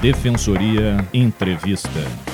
Defensoria Entrevista.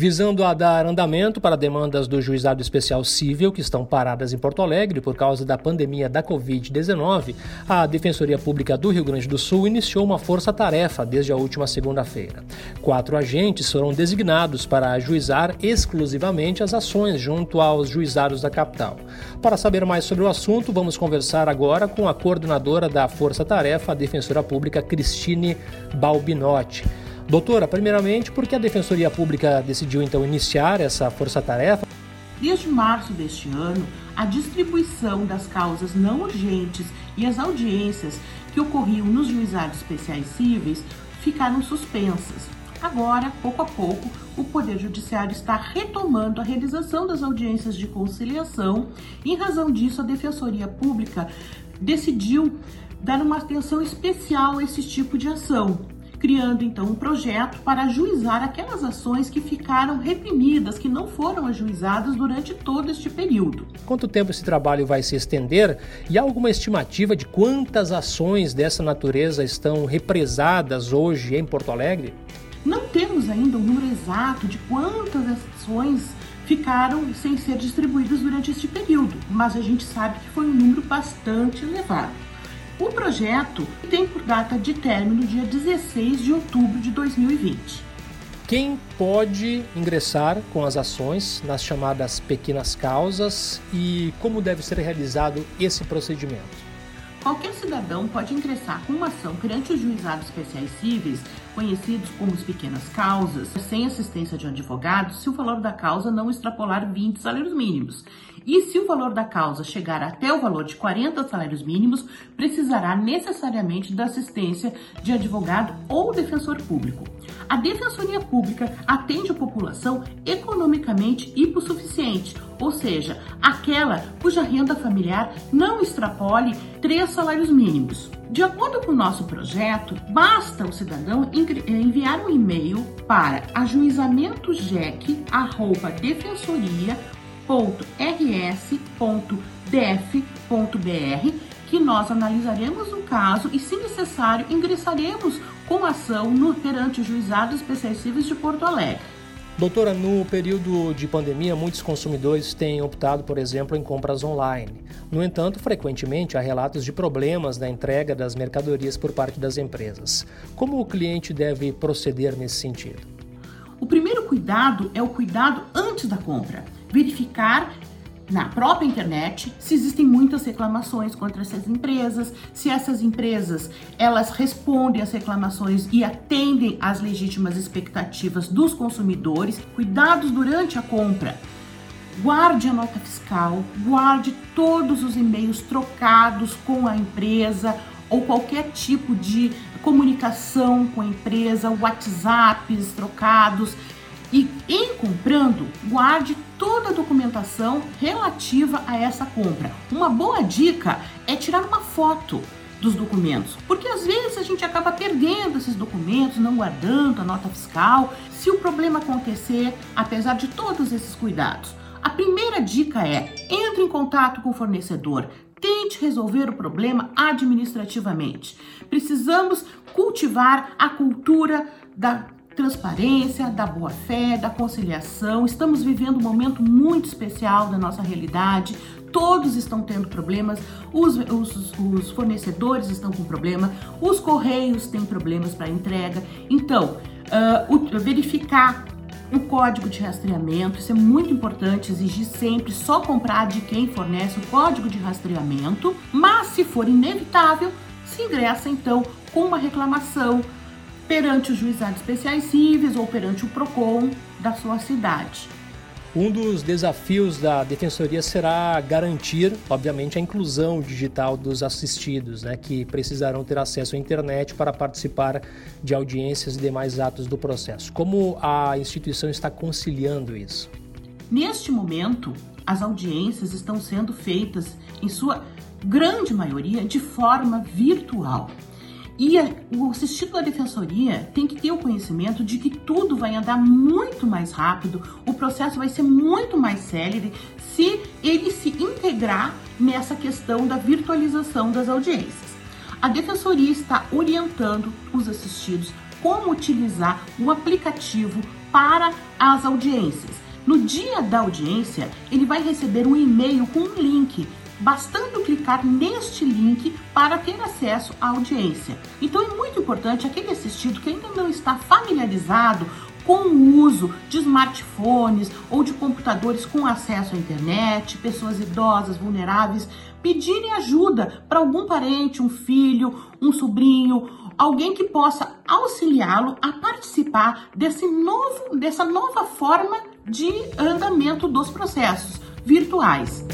Visando a dar andamento para demandas do Juizado Especial Civil, que estão paradas em Porto Alegre por causa da pandemia da Covid-19, a Defensoria Pública do Rio Grande do Sul iniciou uma força-tarefa desde a última segunda-feira. Quatro agentes foram designados para ajuizar exclusivamente as ações junto aos juizados da capital. Para saber mais sobre o assunto, vamos conversar agora com a coordenadora da Força-Tarefa, a Defensora Pública Cristine Balbinotti. Doutora, primeiramente, por que a Defensoria Pública decidiu então iniciar essa força-tarefa? Desde março deste ano, a distribuição das causas não urgentes e as audiências que ocorriam nos juizados especiais cíveis ficaram suspensas. Agora, pouco a pouco, o Poder Judiciário está retomando a realização das audiências de conciliação. Em razão disso, a Defensoria Pública decidiu dar uma atenção especial a esse tipo de ação criando então um projeto para ajuizar aquelas ações que ficaram reprimidas, que não foram ajuizadas durante todo este período. Quanto tempo esse trabalho vai se estender e há alguma estimativa de quantas ações dessa natureza estão represadas hoje em Porto Alegre? Não temos ainda o um número exato de quantas ações ficaram sem ser distribuídas durante este período, mas a gente sabe que foi um número bastante elevado. O projeto tem por data de término dia 16 de outubro de 2020. Quem pode ingressar com as ações nas chamadas pequenas causas e como deve ser realizado esse procedimento? Qualquer cidadão pode ingressar com uma ação perante os juizados especiais cíveis, conhecidos como as pequenas causas, sem assistência de um advogado, se o valor da causa não extrapolar 20 salários mínimos. E se o valor da causa chegar até o valor de 40 salários mínimos, precisará necessariamente da assistência de advogado ou defensor público. A Defensoria Pública atende a população economicamente hipossuficiente, ou seja, aquela cuja renda familiar não extrapole três salários mínimos. De acordo com o nosso projeto, basta o cidadão enviar um e-mail para ajuizamentojec.rs.def.br que nós analisaremos o caso e, se necessário, ingressaremos com ação no, perante os juizados especiais de Porto Alegre. Doutora, no período de pandemia, muitos consumidores têm optado, por exemplo, em compras online. No entanto, frequentemente há relatos de problemas na entrega das mercadorias por parte das empresas. Como o cliente deve proceder nesse sentido? O primeiro cuidado é o cuidado antes da compra. Verificar na própria internet se existem muitas reclamações contra essas empresas, se essas empresas elas respondem às reclamações e atendem às legítimas expectativas dos consumidores. Cuidados durante a compra. Guarde a nota fiscal, guarde todos os e-mails trocados com a empresa ou qualquer tipo de comunicação com a empresa, WhatsApps trocados e em comprando, guarde toda a documentação relativa a essa compra. Uma boa dica é tirar uma foto dos documentos, porque às vezes a gente acaba perdendo esses documentos, não guardando a nota fiscal. Se o problema acontecer, apesar de todos esses cuidados, a primeira dica é: entre em contato com o fornecedor, tente resolver o problema administrativamente. Precisamos cultivar a cultura da transparência, da boa-fé, da conciliação. Estamos vivendo um momento muito especial da nossa realidade. Todos estão tendo problemas, os, os, os fornecedores estão com problema, os correios têm problemas para entrega. Então, uh, verificar o código de rastreamento, isso é muito importante, exigir sempre só comprar de quem fornece o código de rastreamento, mas se for inevitável, se ingressa então com uma reclamação perante os juizados especiais cíveis ou perante o PROCON da sua cidade. Um dos desafios da defensoria será garantir, obviamente, a inclusão digital dos assistidos, né, que precisarão ter acesso à internet para participar de audiências e demais atos do processo. Como a instituição está conciliando isso? Neste momento, as audiências estão sendo feitas, em sua grande maioria, de forma virtual. E o assistido da defensoria tem que ter o conhecimento de que tudo vai andar muito mais rápido, o processo vai ser muito mais célere se ele se integrar nessa questão da virtualização das audiências. A defensoria está orientando os assistidos como utilizar o aplicativo para as audiências. No dia da audiência, ele vai receber um e-mail com um link bastando clicar neste link para ter acesso à audiência. Então é muito importante aquele assistido que ainda não está familiarizado com o uso de smartphones ou de computadores com acesso à internet, pessoas idosas, vulneráveis, pedirem ajuda para algum parente, um filho, um sobrinho, alguém que possa auxiliá-lo a participar desse novo, dessa nova forma de andamento dos processos virtuais.